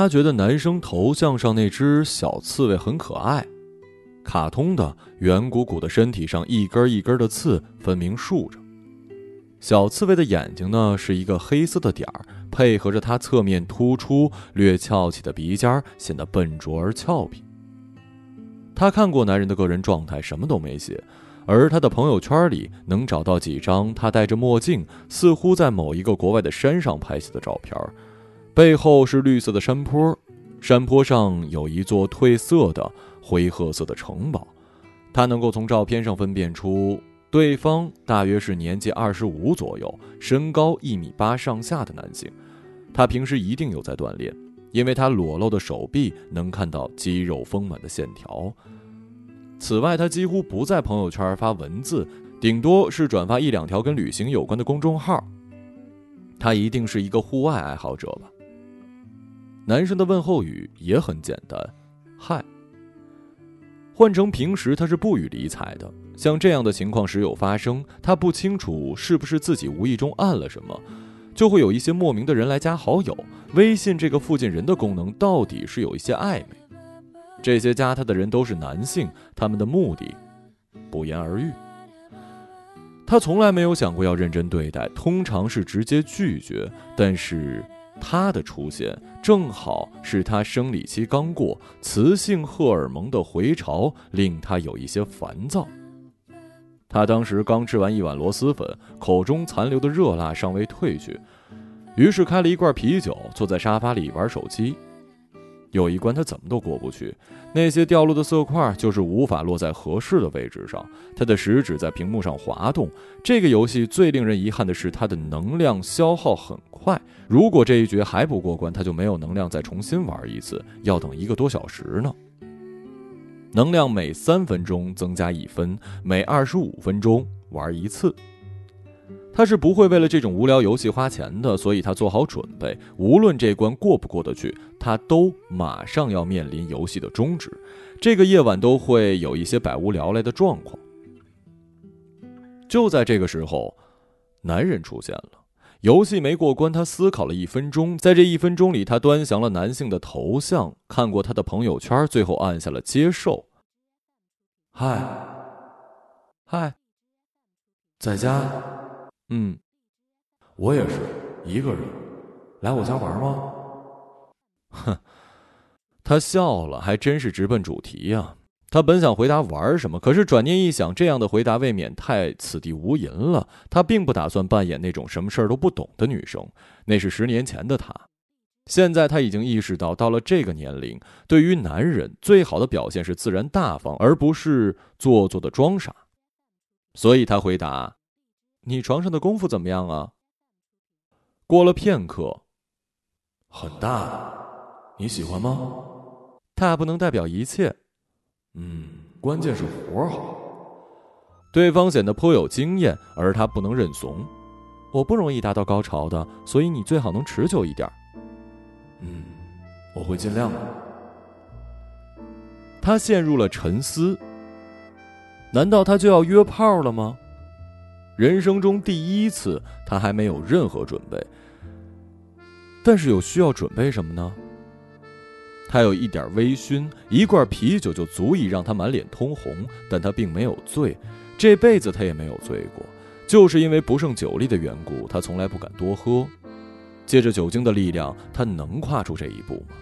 他觉得男生头像上那只小刺猬很可爱，卡通的圆鼓鼓的身体上一根一根的刺分明竖着。小刺猬的眼睛呢是一个黑色的点儿，配合着它侧面突出、略翘起的鼻尖，显得笨拙而俏皮。他看过男人的个人状态，什么都没写，而他的朋友圈里能找到几张他戴着墨镜，似乎在某一个国外的山上拍下的照片。背后是绿色的山坡，山坡上有一座褪色的灰褐色的城堡。他能够从照片上分辨出对方大约是年纪二十五左右，身高一米八上下的男性。他平时一定有在锻炼，因为他裸露的手臂能看到肌肉丰满的线条。此外，他几乎不在朋友圈发文字，顶多是转发一两条跟旅行有关的公众号。他一定是一个户外爱好者吧。男生的问候语也很简单，“嗨。”换成平时他是不予理睬的。像这样的情况时有发生，他不清楚是不是自己无意中按了什么，就会有一些莫名的人来加好友。微信这个附近人的功能到底是有一些暧昧。这些加他的人都是男性，他们的目的不言而喻。他从来没有想过要认真对待，通常是直接拒绝。但是。他的出现正好是他生理期刚过，雌性荷尔蒙的回潮令他有一些烦躁。他当时刚吃完一碗螺蛳粉，口中残留的热辣尚未褪去，于是开了一罐啤酒，坐在沙发里玩手机。有一关他怎么都过不去，那些掉落的色块就是无法落在合适的位置上。他的食指在屏幕上滑动。这个游戏最令人遗憾的是，它的能量消耗很快。如果这一局还不过关，他就没有能量再重新玩一次，要等一个多小时呢。能量每三分钟增加一分，每二十五分钟玩一次。他是不会为了这种无聊游戏花钱的，所以他做好准备，无论这关过不过得去，他都马上要面临游戏的终止。这个夜晚都会有一些百无聊赖的状况。就在这个时候，男人出现了。游戏没过关，他思考了一分钟，在这一分钟里，他端详了男性的头像，看过他的朋友圈，最后按下了接受。嗨，嗨，在家。嗯，我也是一个人，来我家玩吗？哼，他笑了，还真是直奔主题呀。他本想回答玩什么，可是转念一想，这样的回答未免太此地无银了。他并不打算扮演那种什么事儿都不懂的女生，那是十年前的他。现在他已经意识到，到了这个年龄，对于男人最好的表现是自然大方，而不是做作的装傻。所以他回答。你床上的功夫怎么样啊？过了片刻，很大，你喜欢吗？大不能代表一切，嗯，关键是活好。对方显得颇有经验，而他不能认怂。我不容易达到高潮的，所以你最好能持久一点。嗯，我会尽量的。他陷入了沉思。难道他就要约炮了吗？人生中第一次，他还没有任何准备。但是有需要准备什么呢？他有一点微醺，一罐啤酒就足以让他满脸通红，但他并没有醉，这辈子他也没有醉过。就是因为不胜酒力的缘故，他从来不敢多喝。借着酒精的力量，他能跨出这一步吗？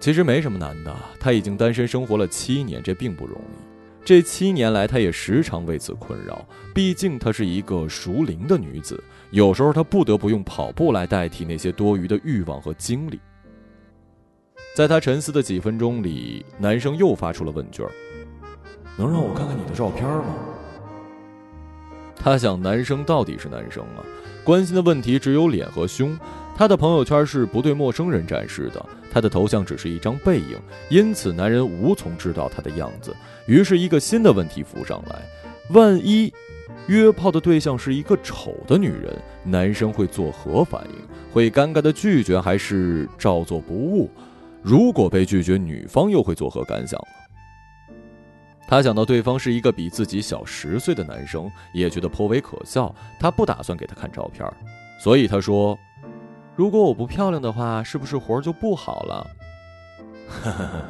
其实没什么难的，他已经单身生活了七年，这并不容易。这七年来，她也时常为此困扰。毕竟她是一个熟龄的女子，有时候她不得不用跑步来代替那些多余的欲望和精力。在她沉思的几分钟里，男生又发出了问句：“能让我看看你的照片吗？”他想，男生到底是男生啊，关心的问题只有脸和胸。他的朋友圈是不对陌生人展示的，他的头像只是一张背影，因此男人无从知道他的样子。于是，一个新的问题浮上来：万一约炮的对象是一个丑的女人，男生会作何反应？会尴尬的拒绝，还是照做不误？如果被拒绝，女方又会作何感想呢？他想到对方是一个比自己小十岁的男生，也觉得颇为可笑。他不打算给他看照片，所以他说。如果我不漂亮的话，是不是活儿就不好了？哈哈哈，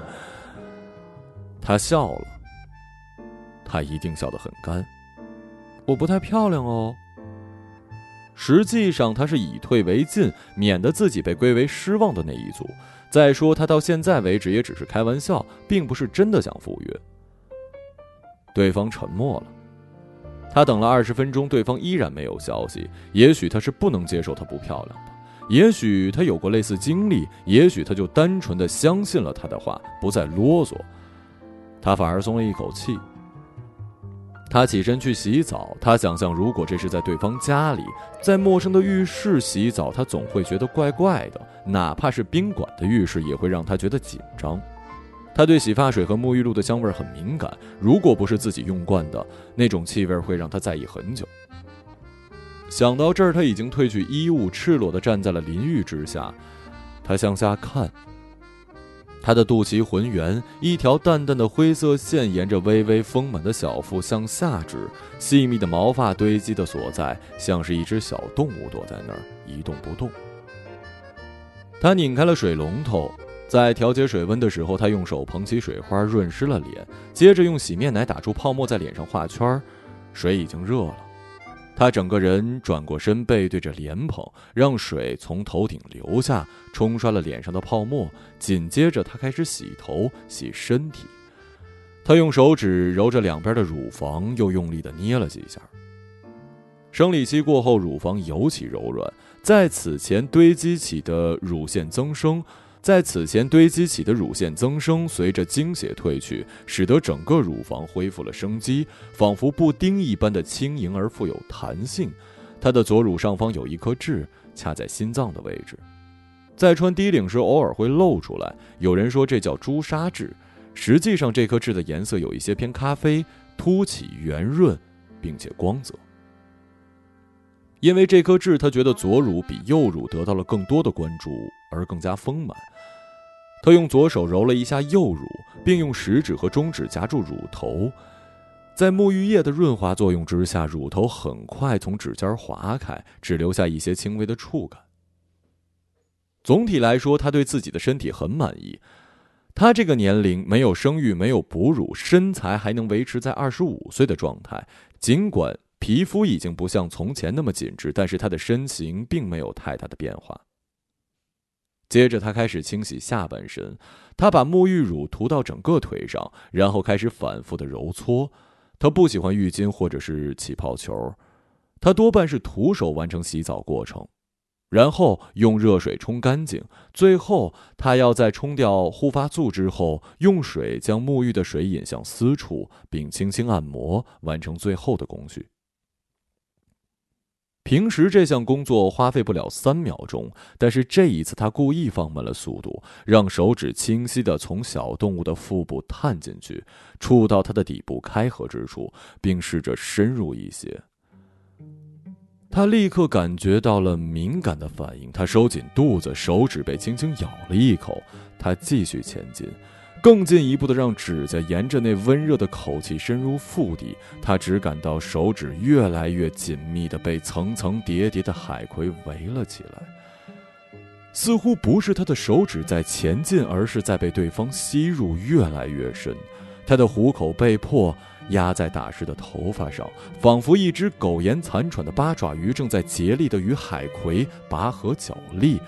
他笑了。他一定笑得很干。我不太漂亮哦。实际上，他是以退为进，免得自己被归为失望的那一组。再说，他到现在为止也只是开玩笑，并不是真的想赴约。对方沉默了。他等了二十分钟，对方依然没有消息。也许他是不能接受她不漂亮吧？也许他有过类似经历？也许他就单纯的相信了他的话，不再啰嗦。他反而松了一口气。他起身去洗澡。他想象，如果这是在对方家里，在陌生的浴室洗澡，他总会觉得怪怪的。哪怕是宾馆的浴室，也会让他觉得紧张。他对洗发水和沐浴露的香味很敏感，如果不是自己用惯的，那种气味会让他在意很久。想到这儿，他已经褪去衣物，赤裸地站在了淋浴之下。他向下看。他的肚脐浑圆，一条淡淡的灰色线沿着微微丰满的小腹向下指，细密的毛发堆积的所在，像是一只小动物躲在那儿一动不动。他拧开了水龙头，在调节水温的时候，他用手捧起水花润湿了脸，接着用洗面奶打出泡沫在脸上画圈，水已经热了。他整个人转过身，背对着莲蓬，让水从头顶流下，冲刷了脸上的泡沫。紧接着，他开始洗头、洗身体。他用手指揉着两边的乳房，又用力地捏了几下。生理期过后，乳房尤其柔软，在此前堆积起的乳腺增生。在此前堆积起的乳腺增生，随着经血褪去，使得整个乳房恢复了生机，仿佛布丁一般的轻盈而富有弹性。她的左乳上方有一颗痣，掐在心脏的位置，在穿低领时偶尔会露出来。有人说这叫朱砂痣，实际上这颗痣的颜色有一些偏咖啡，凸起、圆润，并且光泽。因为这颗痣，他觉得左乳比右乳得到了更多的关注，而更加丰满。他用左手揉了一下右乳，并用食指和中指夹住乳头，在沐浴液的润滑作用之下，乳头很快从指尖划开，只留下一些轻微的触感。总体来说，他对自己的身体很满意。他这个年龄没有生育，没有哺乳，身材还能维持在二十五岁的状态。尽管皮肤已经不像从前那么紧致，但是他的身形并没有太大的变化。接着，他开始清洗下半身。他把沐浴乳涂到整个腿上，然后开始反复的揉搓。他不喜欢浴巾或者是起泡球，他多半是徒手完成洗澡过程，然后用热水冲干净。最后，他要在冲掉护发素之后，用水将沐浴的水引向私处，并轻轻按摩，完成最后的工序。平时这项工作花费不了三秒钟，但是这一次他故意放慢了速度，让手指清晰地从小动物的腹部探进去，触到它的底部开合之处，并试着深入一些。他立刻感觉到了敏感的反应，他收紧肚子，手指被轻轻咬了一口。他继续前进。更进一步的让指甲沿着那温热的口气深入腹底，他只感到手指越来越紧密的被层层叠叠的海葵围了起来。似乎不是他的手指在前进，而是在被对方吸入越来越深。他的虎口被迫压在打湿的头发上，仿佛一只苟延残喘的八爪鱼正在竭力的与海葵拔河角力。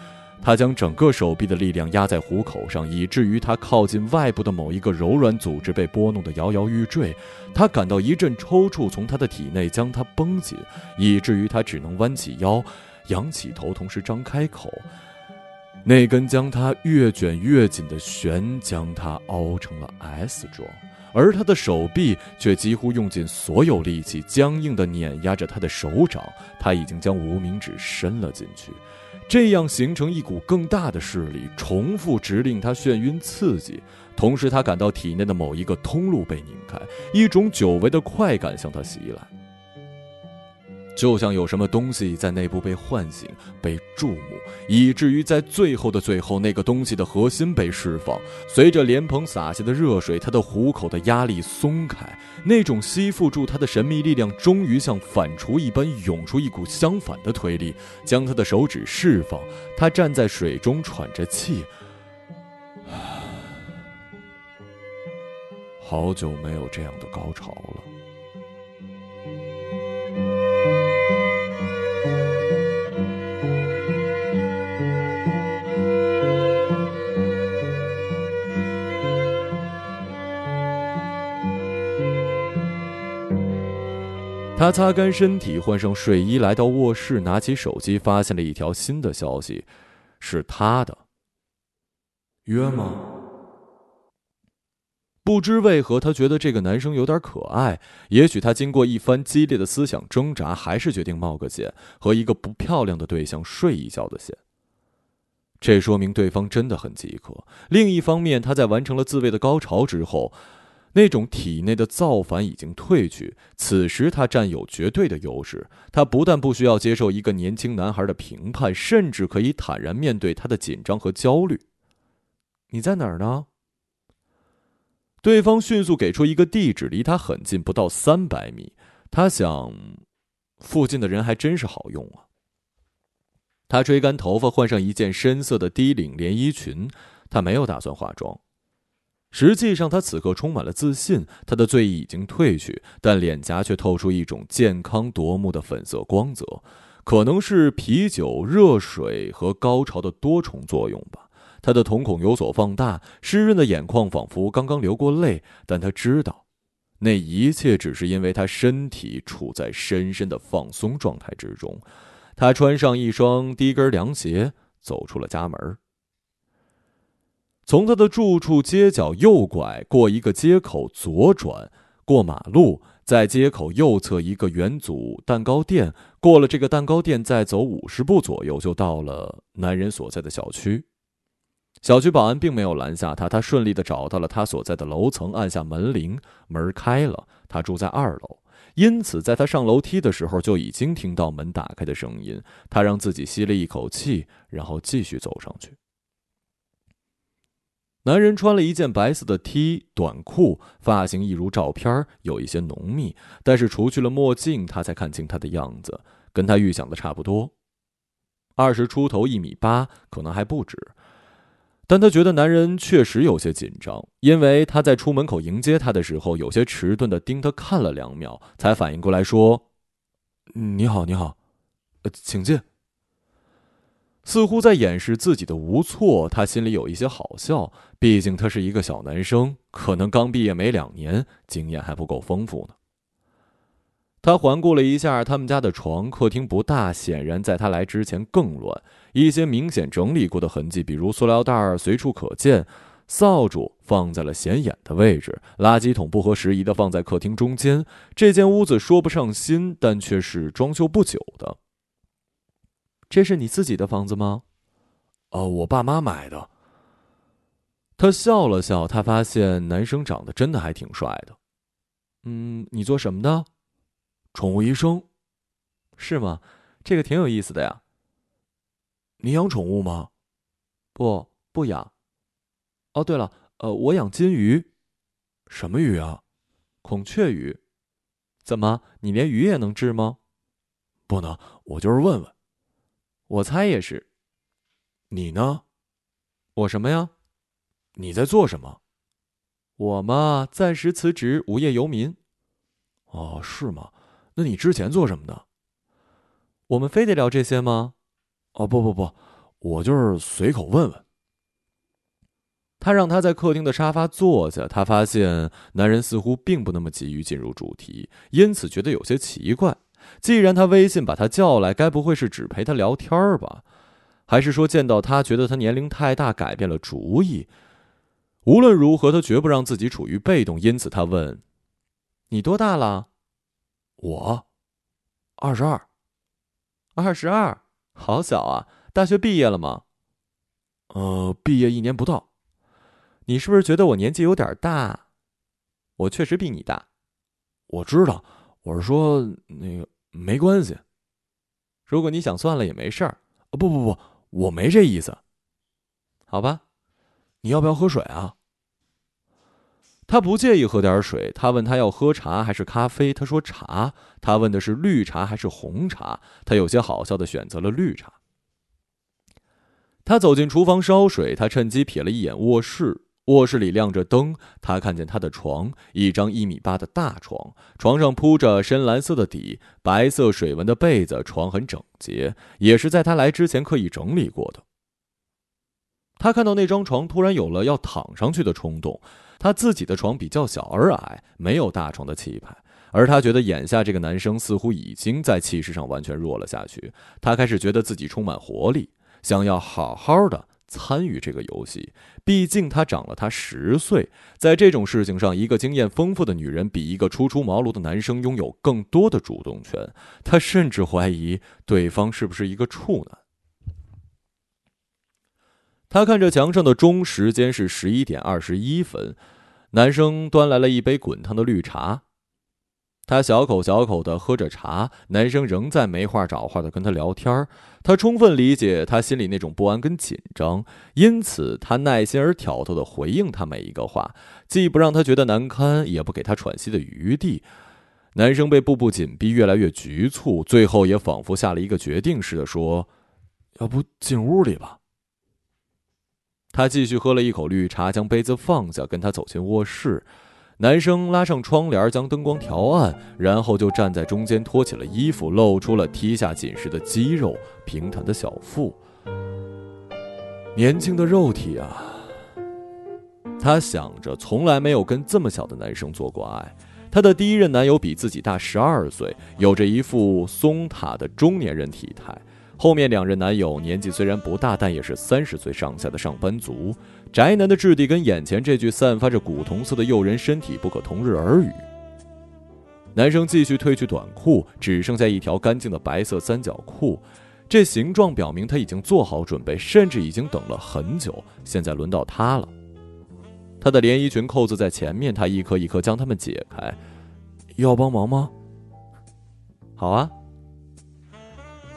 他将整个手臂的力量压在虎口上，以至于他靠近外部的某一个柔软组织被拨弄得摇摇欲坠。他感到一阵抽搐从他的体内将他绷紧，以至于他只能弯起腰，仰起头，同时张开口。那根将他越卷越紧的弦将他凹成了 S 状，而他的手臂却几乎用尽所有力气，僵硬地碾压着他的手掌。他已经将无名指伸了进去。这样形成一股更大的势力，重复直令他眩晕刺激。同时，他感到体内的某一个通路被拧开，一种久违的快感向他袭来。就像有什么东西在内部被唤醒、被注目，以至于在最后的最后，那个东西的核心被释放。随着莲蓬洒下的热水，他的虎口的压力松开，那种吸附住他的神秘力量终于像反刍一般涌出一股相反的推力，将他的手指释放。他站在水中喘着气，好久没有这样的高潮了。他擦干身体，换上睡衣，来到卧室，拿起手机，发现了一条新的消息，是他的。约吗？不知为何，他觉得这个男生有点可爱。也许他经过一番激烈的思想挣扎，还是决定冒个险，和一个不漂亮的对象睡一觉的险。这说明对方真的很饥渴。另一方面，他在完成了自慰的高潮之后。那种体内的造反已经褪去，此时他占有绝对的优势。他不但不需要接受一个年轻男孩的评判，甚至可以坦然面对他的紧张和焦虑。你在哪儿呢？对方迅速给出一个地址，离他很近，不到三百米。他想，附近的人还真是好用啊。他吹干头发，换上一件深色的低领连衣裙。他没有打算化妆。实际上，他此刻充满了自信，他的醉意已经褪去，但脸颊却透出一种健康夺目的粉色光泽，可能是啤酒、热水和高潮的多重作用吧。他的瞳孔有所放大，湿润的眼眶仿佛刚刚流过泪，但他知道，那一切只是因为他身体处在深深的放松状态之中。他穿上一双低跟凉鞋，走出了家门。从他的住处街角右拐，过一个街口左转，过马路，在街口右侧一个元祖蛋糕店，过了这个蛋糕店，再走五十步左右，就到了男人所在的小区。小区保安并没有拦下他，他顺利的找到了他所在的楼层，按下门铃，门开了。他住在二楼，因此在他上楼梯的时候就已经听到门打开的声音。他让自己吸了一口气，然后继续走上去。男人穿了一件白色的 T 短裤，发型一如照片，有一些浓密，但是除去了墨镜，他才看清他的样子，跟他预想的差不多，二十出头，一米八，可能还不止。但他觉得男人确实有些紧张，因为他在出门口迎接他的时候，有些迟钝的盯他看了两秒，才反应过来说：“你好，你好，呃，请进。”似乎在掩饰自己的无措，他心里有一些好笑。毕竟他是一个小男生，可能刚毕业没两年，经验还不够丰富呢。他环顾了一下他们家的床，客厅不大，显然在他来之前更乱，一些明显整理过的痕迹，比如塑料袋儿随处可见，扫帚放在了显眼的位置，垃圾桶不合时宜的放在客厅中间。这间屋子说不上新，但却是装修不久的。这是你自己的房子吗？哦，我爸妈买的。他笑了笑，他发现男生长得真的还挺帅的。嗯，你做什么的？宠物医生。是吗？这个挺有意思的呀。你养宠物吗？不，不养。哦，对了，呃，我养金鱼。什么鱼啊？孔雀鱼。怎么，你连鱼也能治吗？不能，我就是问问。我猜也是。你呢？我什么呀？你在做什么？我嘛，暂时辞职，无业游民。哦，是吗？那你之前做什么的？我们非得聊这些吗？哦，不不不，我就是随口问问。他让他在客厅的沙发坐下，他发现男人似乎并不那么急于进入主题，因此觉得有些奇怪。既然他微信把他叫来，该不会是只陪他聊天吧？还是说见到他觉得他年龄太大，改变了主意？无论如何，他绝不让自己处于被动。因此，他问：“你多大了？”“我，二十二。”“二十二，好小啊！大学毕业了吗？”“呃，毕业一年不到。”“你是不是觉得我年纪有点大？”“我确实比你大。”“我知道。”我是说，那个没关系，如果你想算了也没事儿。不不不，我没这意思。好吧，你要不要喝水啊？他不介意喝点水。他问他要喝茶还是咖啡，他说茶。他问的是绿茶还是红茶，他有些好笑的选择了绿茶。他走进厨房烧水，他趁机瞥了一眼卧室。卧室里亮着灯，他看见他的床，一张一米八的大床，床上铺着深蓝色的底，白色水纹的被子，床很整洁，也是在他来之前刻意整理过的。他看到那张床，突然有了要躺上去的冲动。他自己的床比较小而矮，没有大床的气派，而他觉得眼下这个男生似乎已经在气势上完全弱了下去。他开始觉得自己充满活力，想要好好的参与这个游戏。毕竟他长了他十岁，在这种事情上，一个经验丰富的女人比一个初出茅庐的男生拥有更多的主动权。他甚至怀疑对方是不是一个处男。他看着墙上的钟，时间是十一点二十一分。男生端来了一杯滚烫的绿茶，他小口小口的喝着茶。男生仍在没话找话的跟他聊天他充分理解他心里那种不安跟紧张，因此他耐心而挑逗的回应他每一个话，既不让他觉得难堪，也不给他喘息的余地。男生被步步紧逼，越来越局促，最后也仿佛下了一个决定似的说：“要不进屋里吧。”他继续喝了一口绿茶，将杯子放下，跟他走进卧室。男生拉上窗帘，将灯光调暗，然后就站在中间，脱起了衣服，露出了踢下紧实的肌肉、平坦的小腹。年轻的肉体啊！他想着，从来没有跟这么小的男生做过爱。他的第一任男友比自己大十二岁，有着一副松塔的中年人体态。后面两任男友年纪虽然不大，但也是三十岁上下的上班族。宅男的质地跟眼前这具散发着古铜色的诱人身体不可同日而语。男生继续褪去短裤，只剩下一条干净的白色三角裤，这形状表明他已经做好准备，甚至已经等了很久。现在轮到他了。他的连衣裙扣子在前面，他一颗一颗将它们解开。要帮忙吗？好啊。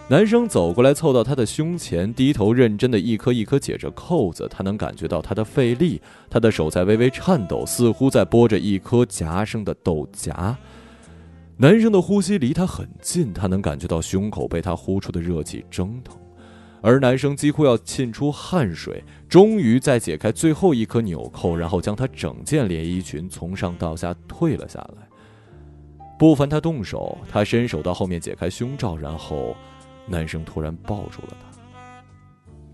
男生走过来，凑到他的胸前，低头认真的一颗一颗解着扣子。他能感觉到他的费力，他的手在微微颤抖，似乎在剥着一颗夹生的豆荚。男生的呼吸离他很近，他能感觉到胸口被他呼出的热气蒸腾，而男生几乎要沁出汗水。终于在解开最后一颗纽扣，然后将他整件连衣裙从上到下退了下来。不凡他动手，他伸手到后面解开胸罩，然后。男生突然抱住了她，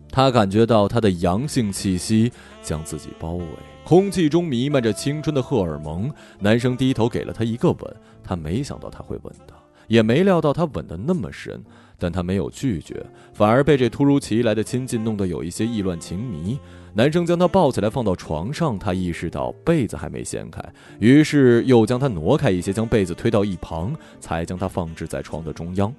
他感觉到她的阳性气息将自己包围，空气中弥漫着青春的荷尔蒙。男生低头给了她一个吻，他没想到他会吻她，也没料到他吻得那么深，但他没有拒绝，反而被这突如其来的亲近弄得有一些意乱情迷。男生将她抱起来放到床上，他意识到被子还没掀开，于是又将她挪开一些，将被子推到一旁，才将她放置在床的中央。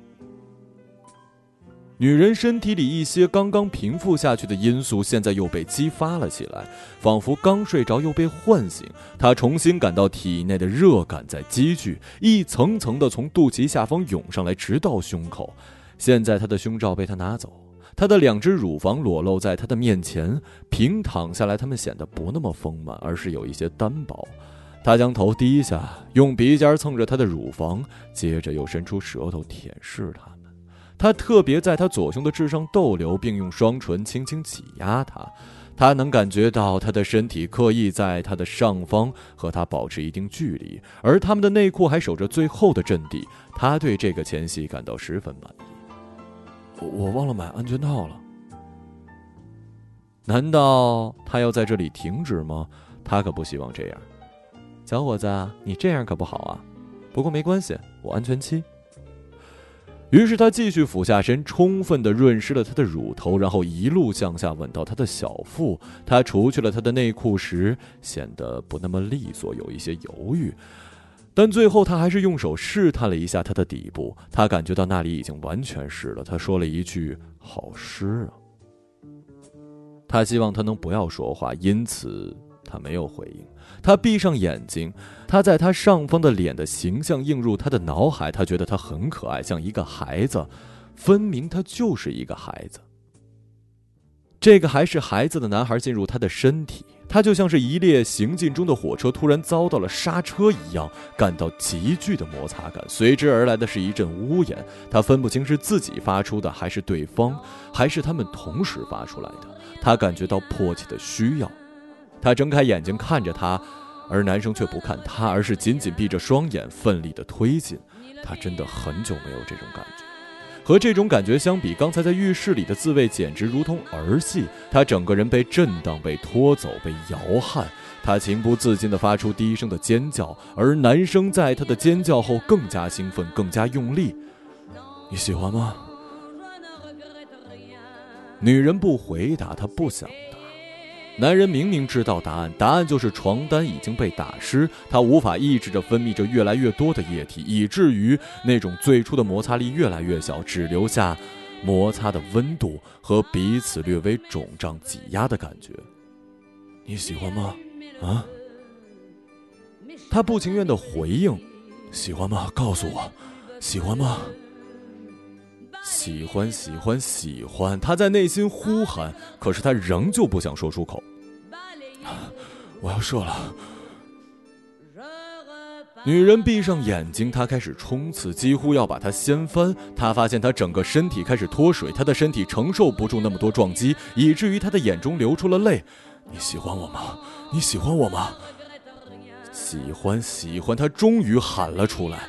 女人身体里一些刚刚平复下去的因素，现在又被激发了起来，仿佛刚睡着又被唤醒。她重新感到体内的热感在积聚，一层层的从肚脐下方涌上来，直到胸口。现在她的胸罩被他拿走，她的两只乳房裸露在他的面前，平躺下来，他们显得不那么丰满，而是有一些单薄。他将头低下，用鼻尖蹭着她的乳房，接着又伸出舌头舔舐她。他特别在他左胸的痣上逗留，并用双唇轻轻挤压他。他能感觉到他的身体刻意在他的上方和他保持一定距离，而他们的内裤还守着最后的阵地。他对这个前戏感到十分满意。我忘了买安全套了。难道他要在这里停止吗？他可不希望这样。小伙子，你这样可不好啊。不过没关系，我安全期。于是他继续俯下身，充分的润湿了她的乳头，然后一路向下吻到她的小腹。他除去了她的内裤时，显得不那么利索，有一些犹豫。但最后他还是用手试探了一下她的底部，他感觉到那里已经完全湿了。他说了一句：“好湿啊。”他希望他能不要说话，因此他没有回应。他闭上眼睛，他在他上方的脸的形象映入他的脑海，他觉得他很可爱，像一个孩子，分明他就是一个孩子。这个还是孩子的男孩进入他的身体，他就像是一列行进中的火车突然遭到了刹车一样，感到急剧的摩擦感，随之而来的是一阵呜咽。他分不清是自己发出的，还是对方，还是他们同时发出来的。他感觉到迫切的需要，他睁开眼睛看着他，而男生却不看他，而是紧紧闭着双眼，奋力的推进。他真的很久没有这种感觉。和这种感觉相比，刚才在浴室里的滋味简直如同儿戏。他整个人被震荡、被拖走、被摇撼，他情不自禁地发出低声的尖叫，而男生在他的尖叫后更加兴奋、更加用力。你喜欢吗？女人不回答，她不想。男人明明知道答案，答案就是床单已经被打湿，他无法抑制着分泌着越来越多的液体，以至于那种最初的摩擦力越来越小，只留下摩擦的温度和彼此略微肿胀挤压的感觉。你喜欢吗？啊？他不情愿的回应：“喜欢吗？告诉我，喜欢吗？”喜欢，喜欢，喜欢！他在内心呼喊，可是他仍旧不想说出口。我要射了。女人闭上眼睛，她开始冲刺，几乎要把他掀翻。他发现他整个身体开始脱水，他的身体承受不住那么多撞击，以至于他的眼中流出了泪。你喜欢我吗？你喜欢我吗？喜欢，喜欢！他终于喊了出来。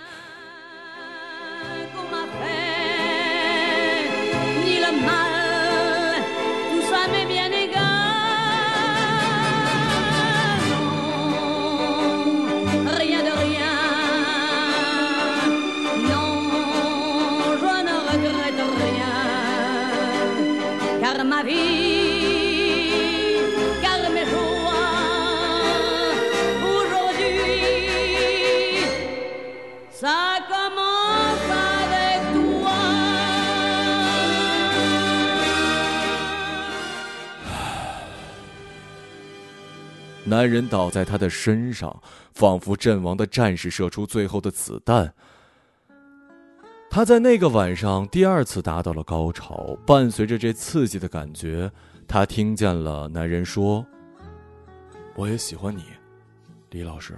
男人倒在他的身上，仿佛阵亡的战士射出最后的子弹。他在那个晚上第二次达到了高潮，伴随着这刺激的感觉，他听见了男人说：“我也喜欢你，李老师。”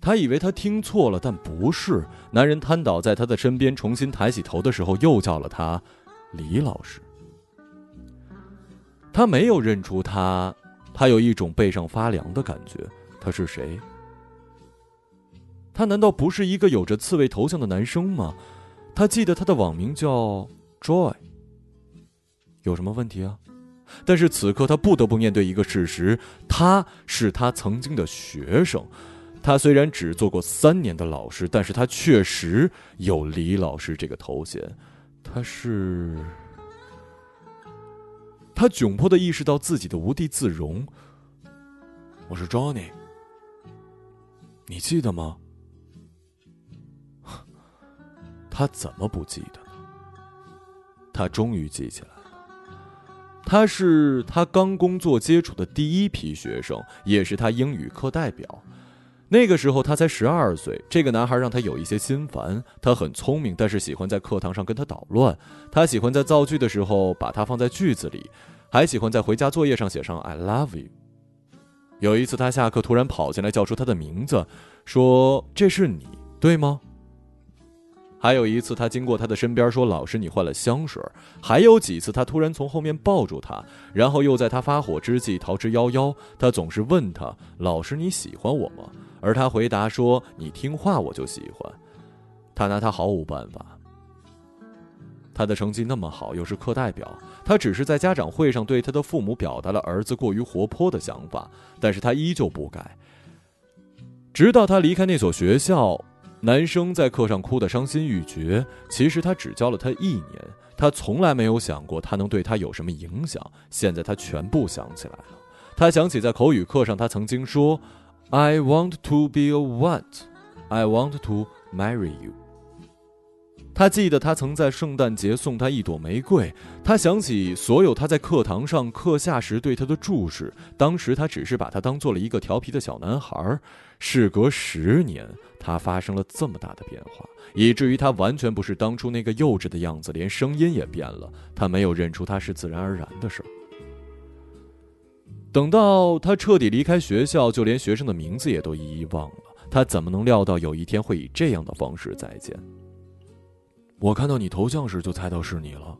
他以为他听错了，但不是。男人瘫倒在他的身边，重新抬起头的时候，又叫了他“李老师”。他没有认出他，他有一种背上发凉的感觉。他是谁？他难道不是一个有着刺猬头像的男生吗？他记得他的网名叫 Joy。有什么问题啊？但是此刻他不得不面对一个事实：他是他曾经的学生。他虽然只做过三年的老师，但是他确实有李老师这个头衔。他是。他窘迫的意识到自己的无地自容。我是 Johnny，你记得吗？他怎么不记得呢？他终于记起来了。他是他刚工作接触的第一批学生，也是他英语课代表。那个时候他才十二岁，这个男孩让他有一些心烦。他很聪明，但是喜欢在课堂上跟他捣乱。他喜欢在造句的时候把他放在句子里。还喜欢在回家作业上写上 "I love you"。有一次，他下课突然跑进来，叫出他的名字，说：“这是你，对吗？”还有一次，他经过他的身边，说：“老师，你换了香水。”还有几次，他突然从后面抱住他，然后又在他发火之际逃之夭夭。他总是问他：“老师，你喜欢我吗？”而他回答说：“你听话，我就喜欢。”他拿他毫无办法。他的成绩那么好，又是课代表，他只是在家长会上对他的父母表达了儿子过于活泼的想法，但是他依旧不改。直到他离开那所学校，男生在课上哭得伤心欲绝。其实他只教了他一年，他从来没有想过他能对他有什么影响。现在他全部想起来了，他想起在口语课上他曾经说：“I want to be a what? I want to marry you。”他记得他曾在圣诞节送他一朵玫瑰。他想起所有他在课堂上课下时对他的注视。当时他只是把他当做了一个调皮的小男孩。事隔十年，他发生了这么大的变化，以至于他完全不是当初那个幼稚的样子，连声音也变了。他没有认出他是自然而然的事儿。等到他彻底离开学校，就连学生的名字也都一一忘了。他怎么能料到有一天会以这样的方式再见？我看到你头像时就猜到是你了。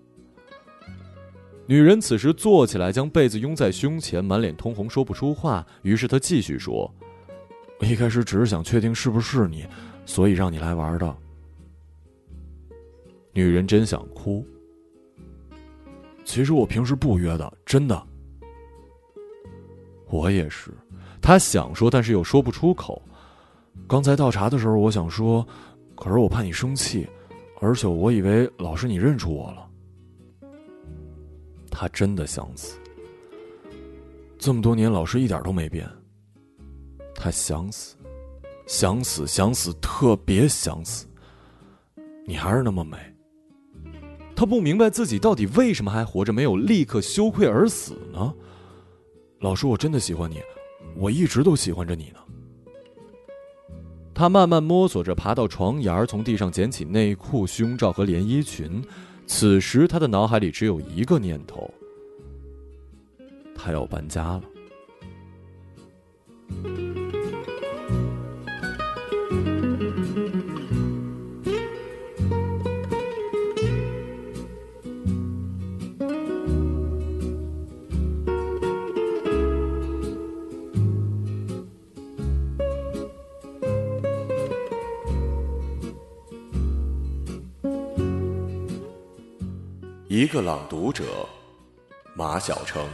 女人此时坐起来，将被子拥在胸前，满脸通红，说不出话。于是她继续说：“我一开始只是想确定是不是你，所以让你来玩的。”女人真想哭。其实我平时不约的，真的。我也是。她想说，但是又说不出口。刚才倒茶的时候，我想说，可是我怕你生气。而且我以为老师你认出我了，他真的想死。这么多年，老师一点都没变。他想死，想死，想死，特别想死。你还是那么美。他不明白自己到底为什么还活着，没有立刻羞愧而死呢？老师，我真的喜欢你，我一直都喜欢着你呢。他慢慢摸索着爬到床沿从地上捡起内裤、胸罩和连衣裙。此时，他的脑海里只有一个念头：他要搬家了。一个朗读者，马晓成。